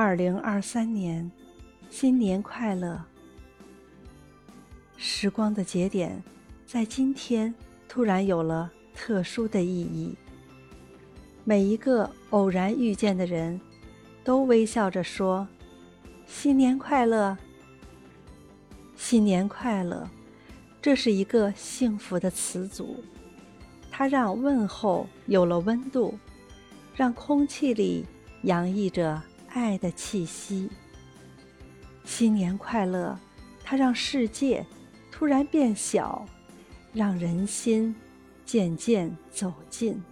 二零二三年，新年快乐！时光的节点，在今天突然有了特殊的意义。每一个偶然遇见的人，都微笑着说：“新年快乐！”新年快乐，这是一个幸福的词组，它让问候有了温度，让空气里洋溢着。爱的气息。新年快乐！它让世界突然变小，让人心渐渐走近。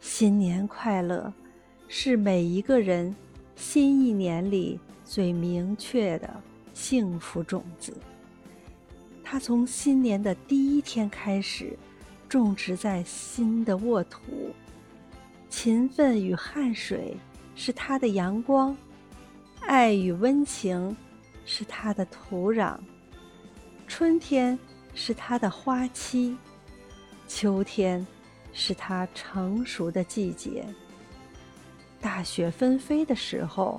新年快乐，是每一个人新一年里最明确的幸福种子。它从新年的第一天开始，种植在新的沃土。勤奋与汗水是它的阳光，爱与温情是它的土壤。春天是它的花期，秋天是它成熟的季节。大雪纷飞的时候，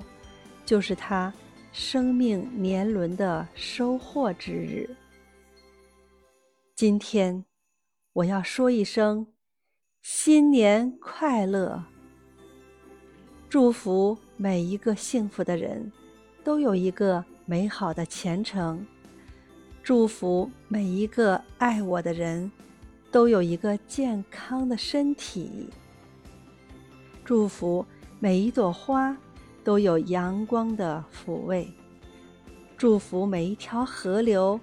就是它生命年轮的收获之日。今天，我要说一声。新年快乐！祝福每一个幸福的人，都有一个美好的前程；祝福每一个爱我的人，都有一个健康的身体；祝福每一朵花都有阳光的抚慰；祝福每一条河流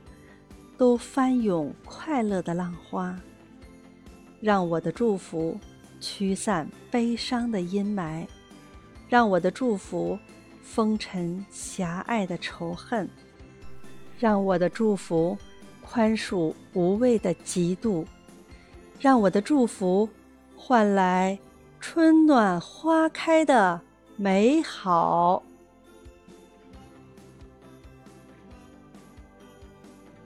都翻涌快乐的浪花。让我的祝福驱散悲伤的阴霾，让我的祝福封尘狭隘的仇恨，让我的祝福宽恕无谓的嫉妒，让我的祝福换来春暖花开的美好。